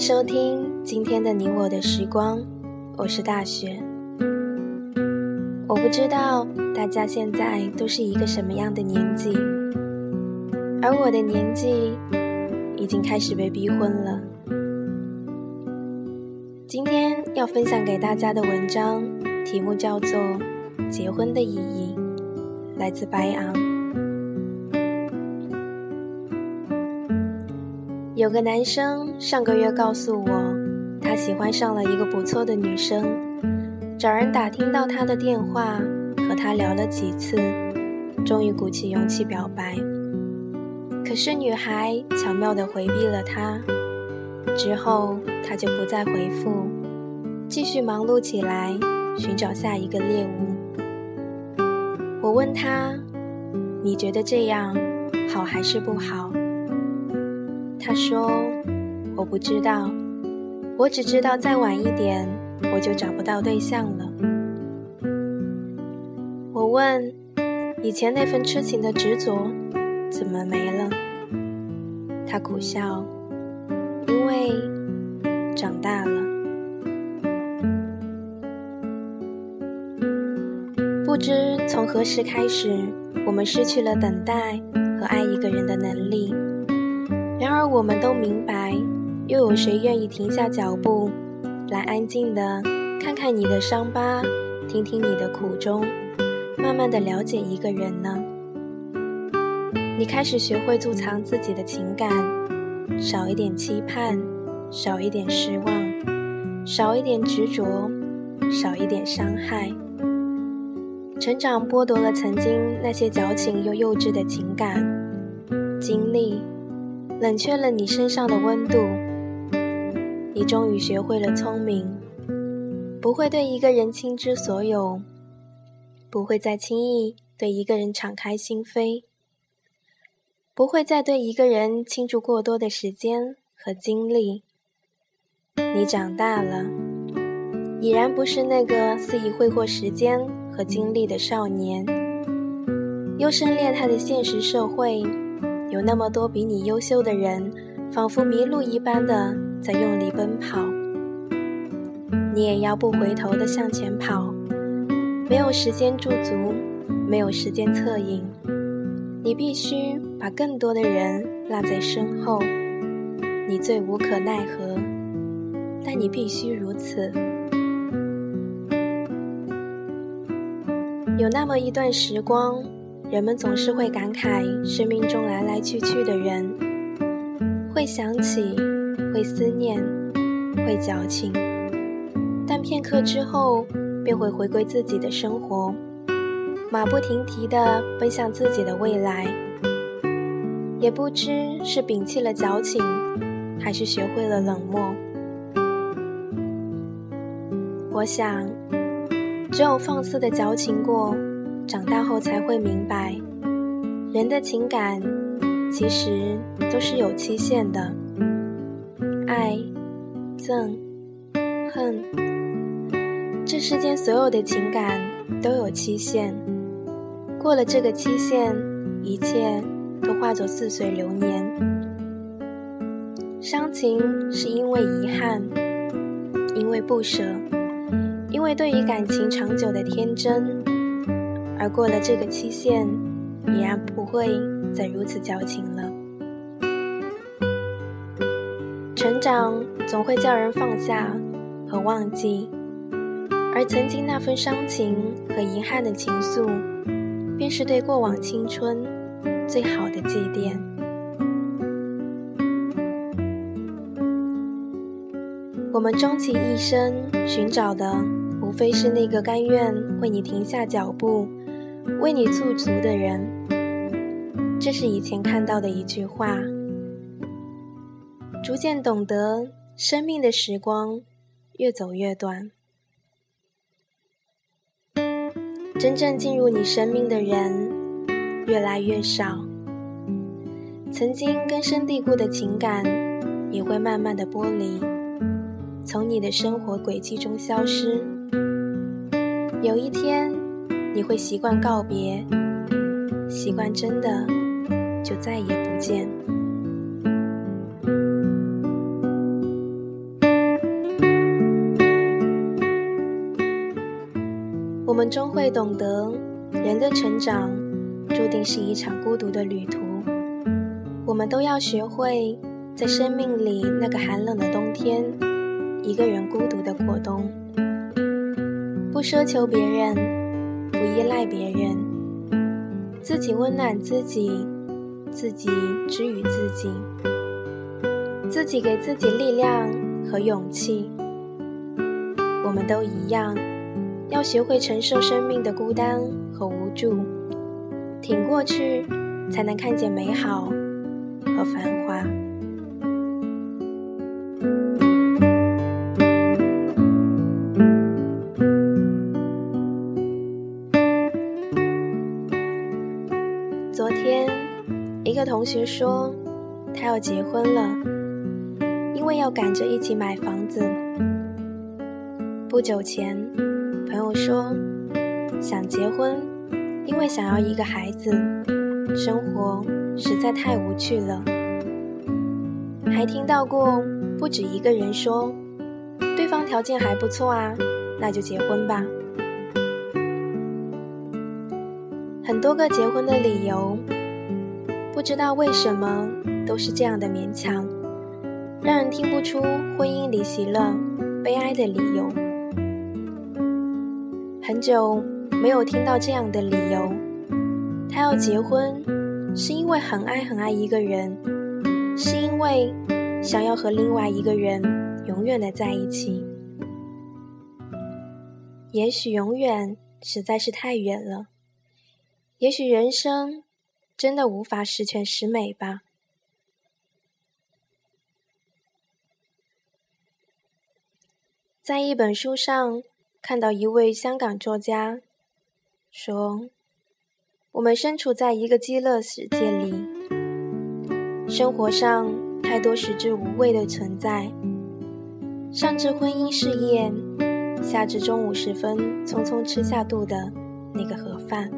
收听今天的你我的时光，我是大雪。我不知道大家现在都是一个什么样的年纪，而我的年纪已经开始被逼婚了。今天要分享给大家的文章题目叫做《结婚的意义》，来自白昂。有个男生上个月告诉我，他喜欢上了一个不错的女生，找人打听到她的电话，和她聊了几次，终于鼓起勇气表白。可是女孩巧妙地回避了他，之后他就不再回复，继续忙碌起来，寻找下一个猎物。我问他：“你觉得这样好还是不好？”他说：“我不知道，我只知道再晚一点我就找不到对象了。”我问：“以前那份痴情的执着怎么没了？”他苦笑：“因为长大了。”不知从何时开始，我们失去了等待和爱一个人的能力。然而，我们都明白，又有谁愿意停下脚步，来安静的看看你的伤疤，听听你的苦衷，慢慢的了解一个人呢？你开始学会贮藏自己的情感，少一点期盼，少一点失望，少一点执着，少一点伤害。成长剥夺了曾经那些矫情又幼稚的情感经历。冷却了你身上的温度，你终于学会了聪明，不会对一个人倾之所有，不会再轻易对一个人敞开心扉，不会再对一个人倾注过多的时间和精力。你长大了，已然不是那个肆意挥霍时间和精力的少年，优胜劣汰的现实社会。有那么多比你优秀的人，仿佛迷路一般的在用力奔跑，你也要不回头的向前跑。没有时间驻足，没有时间侧影，你必须把更多的人落在身后。你最无可奈何，但你必须如此。有那么一段时光。人们总是会感慨生命中来来去去的人，会想起，会思念，会矫情，但片刻之后便会回归自己的生活，马不停蹄地奔向自己的未来。也不知是摒弃了矫情，还是学会了冷漠。我想，只有放肆的矫情过。长大后才会明白，人的情感其实都是有期限的。爱、憎、恨，这世间所有的情感都有期限。过了这个期限，一切都化作似水流年。伤情是因为遗憾，因为不舍，因为对于感情长久的天真。而过了这个期限，已然不会再如此矫情了。成长总会叫人放下和忘记，而曾经那份伤情和遗憾的情愫，便是对过往青春最好的祭奠。我们终其一生寻找的，无非是那个甘愿为你停下脚步。为你驻足的人，这是以前看到的一句话。逐渐懂得，生命的时光越走越短，真正进入你生命的人越来越少，曾经根深蒂固的情感也会慢慢的剥离，从你的生活轨迹中消失。有一天。你会习惯告别习惯真的就再也不见。我们终会懂得人的成长注定是一场孤独的旅途。我们都要学会在生命里那个寒冷的冬天一个人孤独的过冬。不奢求别人不依赖别人，自己温暖自己，自己治愈自己，自己给自己力量和勇气。我们都一样，要学会承受生命的孤单和无助，挺过去，才能看见美好和繁华。同学说，他要结婚了，因为要赶着一起买房子。不久前，朋友说想结婚，因为想要一个孩子，生活实在太无趣了。还听到过不止一个人说，对方条件还不错啊，那就结婚吧。很多个结婚的理由，不知道为什么都是这样的勉强，让人听不出婚姻里喜乐、悲哀的理由。很久没有听到这样的理由，他要结婚是因为很爱很爱一个人，是因为想要和另外一个人永远的在一起。也许永远实在是太远了，也许人生真的无法十全十美吧。在一本书上。看到一位香港作家说：“我们身处在一个极乐世界里，生活上太多食之无味的存在，上至婚姻事业，下至中午时分匆匆吃下肚的那个盒饭。”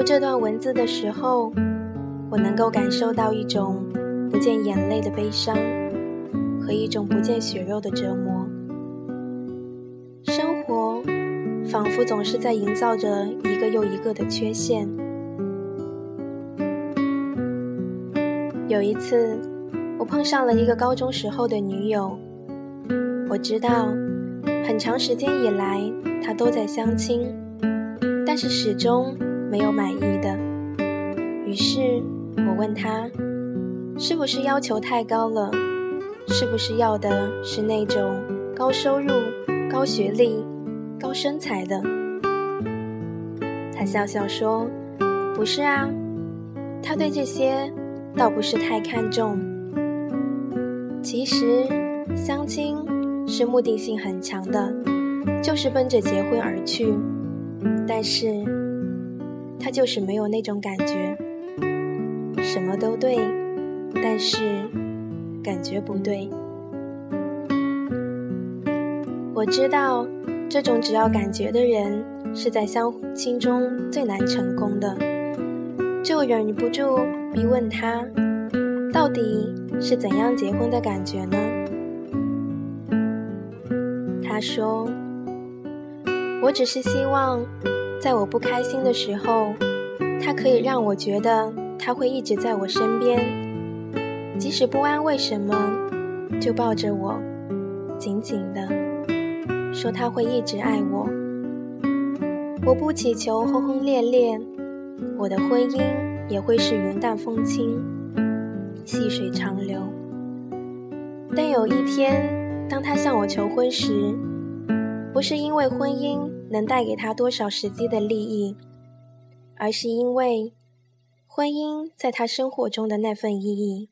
读这段文字的时候，我能够感受到一种不见眼泪的悲伤，和一种不见血肉的折磨。生活仿佛总是在营造着一个又一个的缺陷。有一次，我碰上了一个高中时候的女友。我知道，很长时间以来她都在相亲，但是始终没有满意的。于是我问他，是不是要求太高了？是不是要的是那种高收入？高学历、高身材的，他笑笑说：“不是啊，他对这些倒不是太看重。其实相亲是目的性很强的，就是奔着结婚而去。但是他就是没有那种感觉，什么都对，但是感觉不对。”我知道，这种只要感觉的人是在相亲中最难成功的，就忍不住逼问他，到底是怎样结婚的感觉呢？他说：“我只是希望，在我不开心的时候，他可以让我觉得他会一直在我身边，即使不安，为什么就抱着我，紧紧的。”说他会一直爱我，我不祈求轰轰烈烈，我的婚姻也会是云淡风轻，细水长流。但有一天，当他向我求婚时，不是因为婚姻能带给他多少实际的利益，而是因为婚姻在他生活中的那份意义。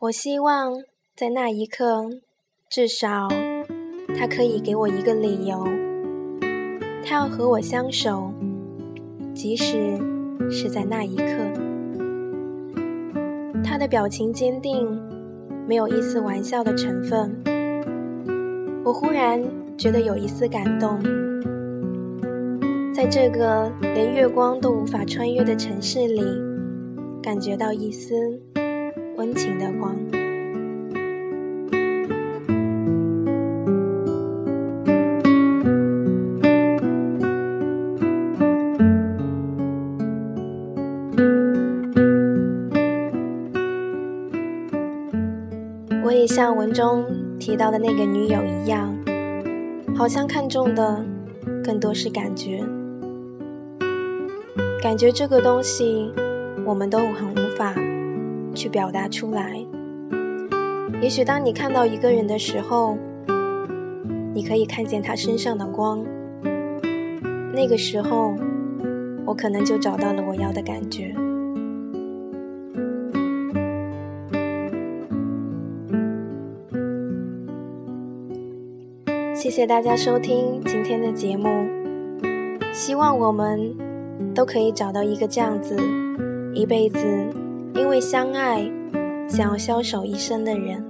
我希望在那一刻，至少他可以给我一个理由，他要和我相守，即使是在那一刻。他的表情坚定，没有一丝玩笑的成分。我忽然觉得有一丝感动，在这个连月光都无法穿越的城市里，感觉到一丝。温情的光。我也像文中提到的那个女友一样，好像看重的更多是感觉。感觉这个东西，我们都很无法去表达出来。也许当你看到一个人的时候，你可以看见他身上的光，那个时候，我可能就找到了我要的感觉。谢大家收听今天的节目，希望我们都可以找到一个这样子，一辈子因为相爱想要相守一生的人。